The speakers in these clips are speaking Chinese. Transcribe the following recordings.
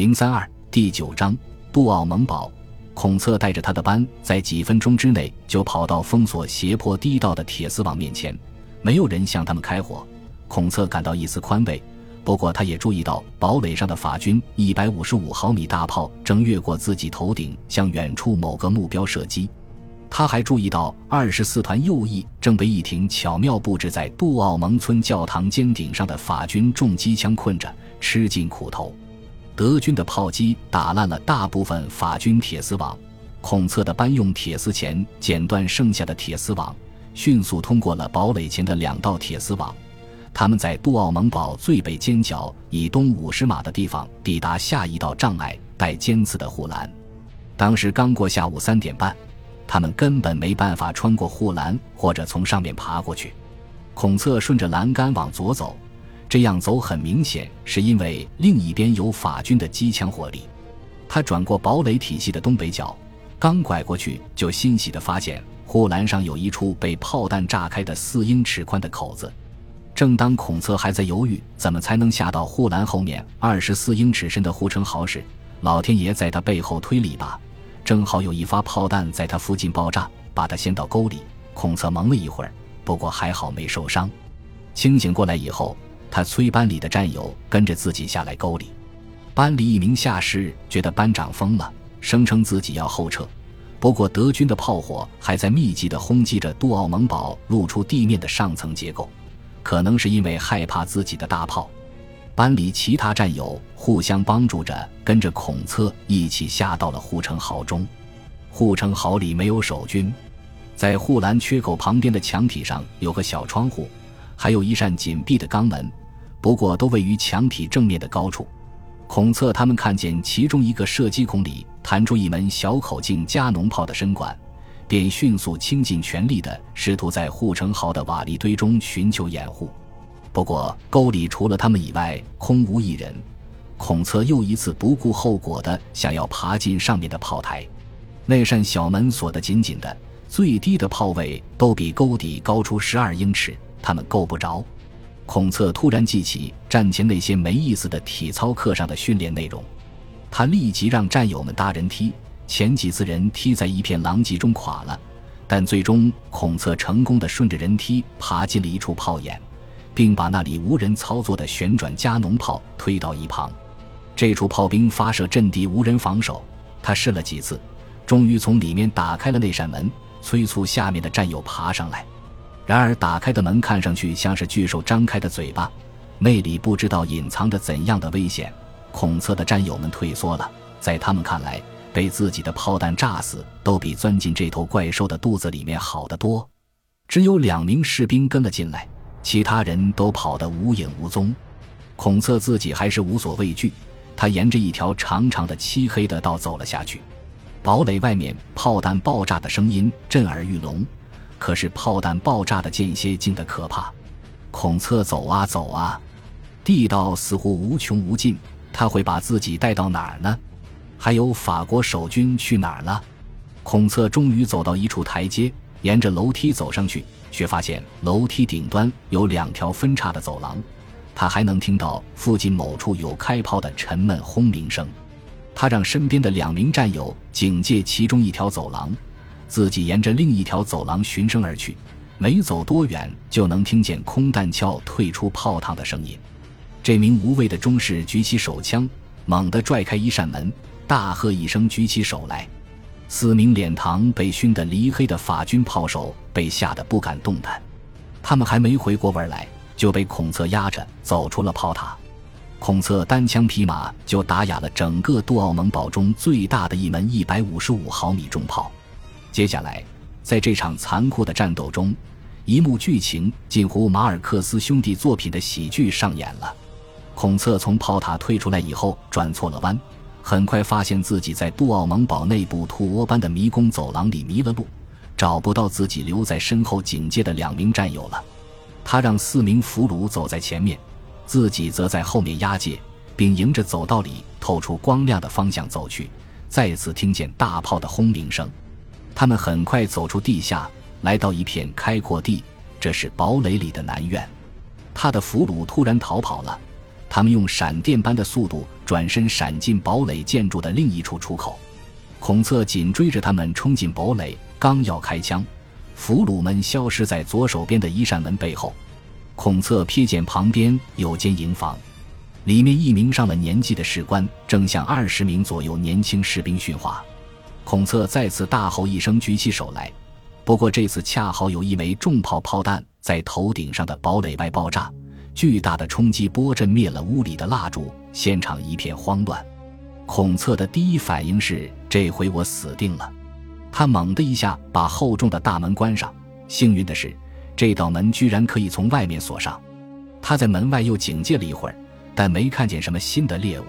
零三二第九章杜奥蒙堡。孔策带着他的班，在几分钟之内就跑到封锁斜坡地道的铁丝网面前，没有人向他们开火。孔策感到一丝宽慰，不过他也注意到堡垒上的法军一百五十五毫米大炮正越过自己头顶，向远处某个目标射击。他还注意到二十四团右翼正被一挺巧妙布置在杜奥蒙村教堂尖顶上的法军重机枪困着，吃尽苦头。德军的炮击打烂了大部分法军铁丝网，孔策的班用铁丝钳剪断剩下的铁丝网，迅速通过了堡垒前的两道铁丝网。他们在杜奥蒙堡最北尖角以东五十码的地方抵达下一道障碍带尖刺的护栏。当时刚过下午三点半，他们根本没办法穿过护栏或者从上面爬过去。孔策顺着栏杆往左走。这样走很明显是因为另一边有法军的机枪火力。他转过堡垒体系的东北角，刚拐过去就欣喜地发现护栏上有一处被炮弹炸开的四英尺宽的口子。正当孔策还在犹豫怎么才能下到护栏后面二十四英尺深的护城壕时，老天爷在他背后推了一把，正好有一发炮弹在他附近爆炸，把他掀到沟里。孔策懵了一会儿，不过还好没受伤。清醒过来以后。他催班里的战友跟着自己下来沟里。班里一名下士觉得班长疯了，声称自己要后撤。不过德军的炮火还在密集地轰击着杜奥蒙堡露出地面的上层结构，可能是因为害怕自己的大炮。班里其他战友互相帮助着，跟着孔策一起下到了护城壕中。护城壕里没有守军，在护栏缺口旁边的墙体上有个小窗户，还有一扇紧闭的钢门。不过都位于墙体正面的高处，孔策他们看见其中一个射击孔里弹出一门小口径加农炮的身管，便迅速倾尽全力地试图在护城壕的瓦砾堆中寻求掩护。不过沟里除了他们以外空无一人，孔策又一次不顾后果地想要爬进上面的炮台，那扇小门锁得紧紧的，最低的炮位都比沟底高出十二英尺，他们够不着。孔策突然记起战前那些没意思的体操课上的训练内容，他立即让战友们搭人梯。前几次人梯在一片狼藉中垮了，但最终孔策成功的顺着人梯爬进了一处炮眼，并把那里无人操作的旋转加农炮推到一旁。这处炮兵发射阵地无人防守，他试了几次，终于从里面打开了那扇门，催促下面的战友爬上来。然而，打开的门看上去像是巨兽张开的嘴巴，那里不知道隐藏着怎样的危险。恐侧的战友们退缩了，在他们看来，被自己的炮弹炸死都比钻进这头怪兽的肚子里面好得多。只有两名士兵跟了进来，其他人都跑得无影无踪。孔策自己还是无所畏惧，他沿着一条长长的漆黑的道走了下去。堡垒外面炮弹爆炸的声音震耳欲聋。可是炮弹爆炸的间歇静得可怕，孔策走啊走啊，地道似乎无穷无尽，他会把自己带到哪儿呢？还有法国守军去哪儿了？孔策终于走到一处台阶，沿着楼梯走上去，却发现楼梯顶端有两条分叉的走廊，他还能听到附近某处有开炮的沉闷轰鸣声。他让身边的两名战友警戒其中一条走廊。自己沿着另一条走廊循声而去，没走多远就能听见空弹鞘退出炮膛的声音。这名无畏的中士举起手枪，猛地拽开一扇门，大喝一声，举起手来。四名脸膛被熏得离黑的法军炮手被吓得不敢动弹，他们还没回过味来，就被孔策压着走出了炮塔。孔策单枪匹马就打哑了整个杜奥蒙堡中最大的一门一百五十五毫米重炮。接下来，在这场残酷的战斗中，一幕剧情近乎马尔克斯兄弟作品的喜剧上演了。孔策从炮塔退出来以后，转错了弯，很快发现自己在杜奥蒙堡内部兔窝般的迷宫走廊里迷了路，找不到自己留在身后警戒的两名战友了。他让四名俘虏走在前面，自己则在后面押解，并迎着走道里透出光亮的方向走去。再次听见大炮的轰鸣声。他们很快走出地下，来到一片开阔地，这是堡垒里的南院。他的俘虏突然逃跑了，他们用闪电般的速度转身闪进堡垒建筑的另一处出口。孔策紧追着他们冲进堡垒，刚要开枪，俘虏们消失在左手边的一扇门背后。孔策瞥见旁边有间营房，里面一名上了年纪的士官正向二十名左右年轻士兵训话。孔策再次大吼一声，举起手来。不过这次恰好有一枚重炮炮弹在头顶上的堡垒外爆炸，巨大的冲击波震灭了屋里的蜡烛，现场一片慌乱。孔策的第一反应是：这回我死定了。他猛地一下把厚重的大门关上。幸运的是。这道门居然可以从外面锁上，他在门外又警戒了一会儿，但没看见什么新的猎物。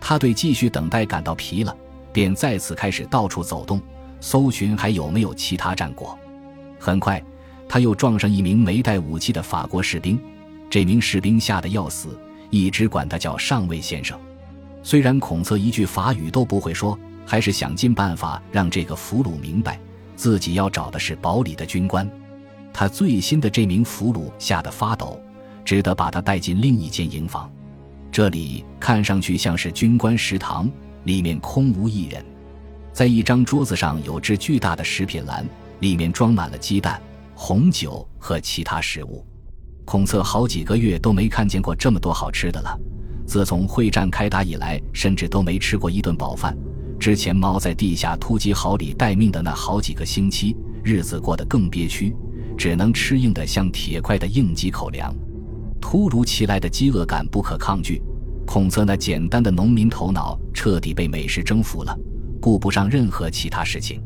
他对继续等待感到疲了，便再次开始到处走动，搜寻还有没有其他战果。很快，他又撞上一名没带武器的法国士兵。这名士兵吓得要死，一直管他叫上尉先生。虽然孔策一句法语都不会说，还是想尽办法让这个俘虏明白，自己要找的是堡里的军官。他最新的这名俘虏吓得发抖，只得把他带进另一间营房。这里看上去像是军官食堂，里面空无一人。在一张桌子上有只巨大的食品篮，里面装满了鸡蛋、红酒和其他食物。孔策好几个月都没看见过这么多好吃的了。自从会战开打以来，甚至都没吃过一顿饱饭。之前猫在地下突击壕里待命的那好几个星期，日子过得更憋屈。只能吃硬的像铁块的应急口粮，突如其来的饥饿感不可抗拒。孔策那简单的农民头脑彻底被美食征服了，顾不上任何其他事情。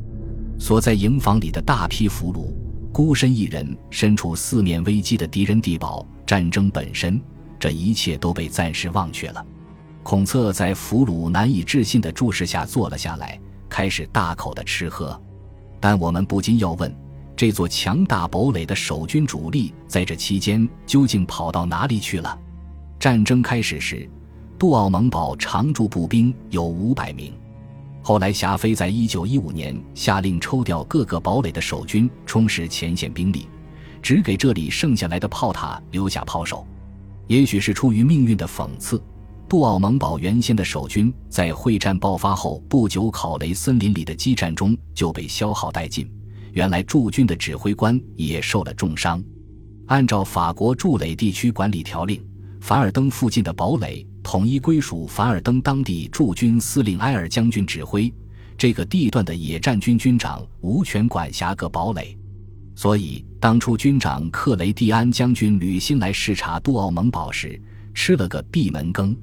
所在营房里的大批俘虏，孤身一人身处四面危机的敌人地堡，战争本身，这一切都被暂时忘却了。孔策在俘虏难以置信的注视下坐了下来，开始大口的吃喝。但我们不禁要问。这座强大堡垒的守军主力在这期间究竟跑到哪里去了？战争开始时，杜奥蒙堡常驻步兵有五百名。后来，霞飞在一九一五年下令抽调各个堡垒的守军，充实前线兵力，只给这里剩下来的炮塔留下炮手。也许是出于命运的讽刺，杜奥蒙堡原先的守军在会战爆发后不久，考雷森林里的激战中就被消耗殆尽。原来驻军的指挥官也受了重伤。按照法国驻垒地区管理条令，凡尔登附近的堡垒统一归属凡尔登当地驻军司令埃尔将军指挥。这个地段的野战军军长无权管辖各堡垒，所以当初军长克雷蒂安将军履新来视察杜奥蒙堡时，吃了个闭门羹。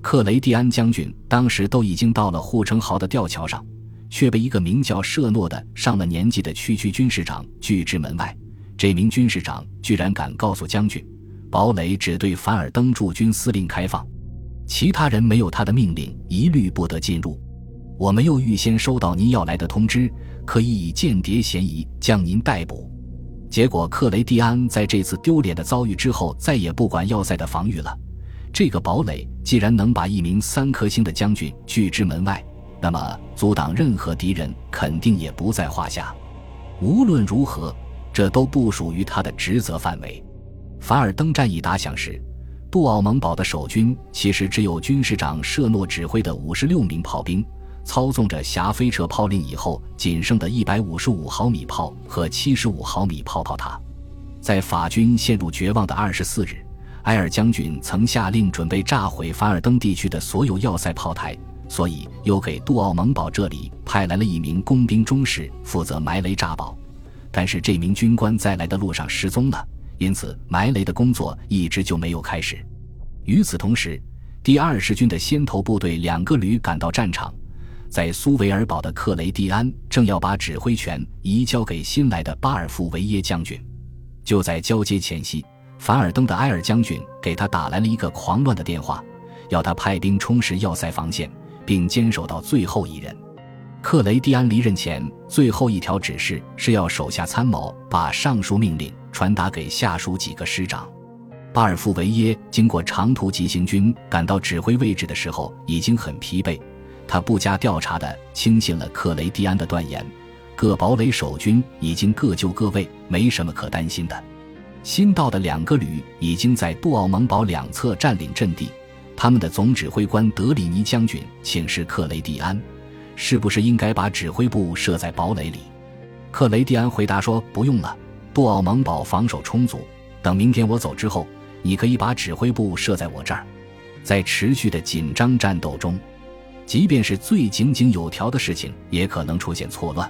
克雷蒂安将军当时都已经到了护城壕的吊桥上。却被一个名叫舍诺的上了年纪的区区军事长拒之门外。这名军事长居然敢告诉将军，堡垒只对凡尔登驻军司令开放，其他人没有他的命令，一律不得进入。我们又预先收到您要来的通知，可以以间谍嫌疑将您逮捕。结果，克雷蒂安在这次丢脸的遭遇之后，再也不管要塞的防御了。这个堡垒既然能把一名三颗星的将军拒之门外。那么，阻挡任何敌人肯定也不在话下。无论如何，这都不属于他的职责范围。凡尔登战役打响时，杜奥蒙堡的守军其实只有军士长舍诺指挥的五十六名炮兵，操纵着霞飞车炮令以后仅剩的一百五十五毫米炮和七十五毫米炮炮塔。在法军陷入绝望的二十四日，埃尔将军曾下令准备炸毁凡尔登地区的所有要塞炮台。所以，又给杜奥蒙堡这里派来了一名工兵中士，负责埋雷炸堡。但是这名军官在来的路上失踪了，因此埋雷的工作一直就没有开始。与此同时，第二十军的先头部队两个旅赶到战场，在苏维尔堡的克雷蒂安正要把指挥权移交给新来的巴尔夫维耶将军。就在交接前夕，凡尔登的埃尔将军给他打来了一个狂乱的电话，要他派兵充实要塞防线。并坚守到最后一人。克雷蒂安离任前最后一条指示是要手下参谋把上述命令传达给下属几个师长。巴尔夫维耶经过长途急行军赶到指挥位置的时候已经很疲惫，他不加调查的轻信了克雷蒂安的断言：各堡垒守军已经各就各位，没什么可担心的。新到的两个旅已经在杜奥蒙堡两侧占领阵地。他们的总指挥官德里尼将军请示克雷蒂安，是不是应该把指挥部设在堡垒里。克雷蒂安回答说：“不用了，杜奥蒙堡防守充足。等明天我走之后，你可以把指挥部设在我这儿。”在持续的紧张战斗中，即便是最井井有条的事情，也可能出现错乱。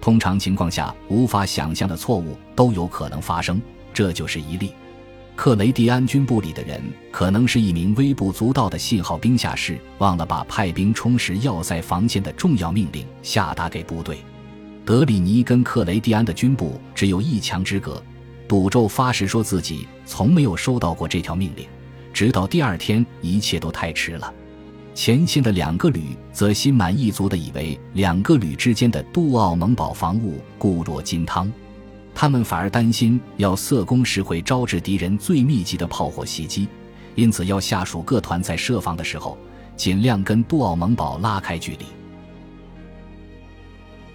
通常情况下，无法想象的错误都有可能发生，这就是一例。克雷蒂安军部里的人可能是一名微不足道的信号兵下士，忘了把派兵充实要塞防线的重要命令下达给部队。德里尼跟克雷蒂安的军部只有一墙之隔，赌咒发誓说自己从没有收到过这条命令。直到第二天，一切都太迟了。前线的两个旅则心满意足地以为两个旅之间的杜奥蒙堡防务固若金汤。他们反而担心要塞工时会招致敌人最密集的炮火袭击，因此要下属各团在设防的时候尽量跟杜奥蒙堡拉开距离。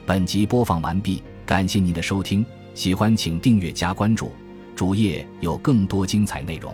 本集播放完毕，感谢您的收听，喜欢请订阅加关注，主页有更多精彩内容。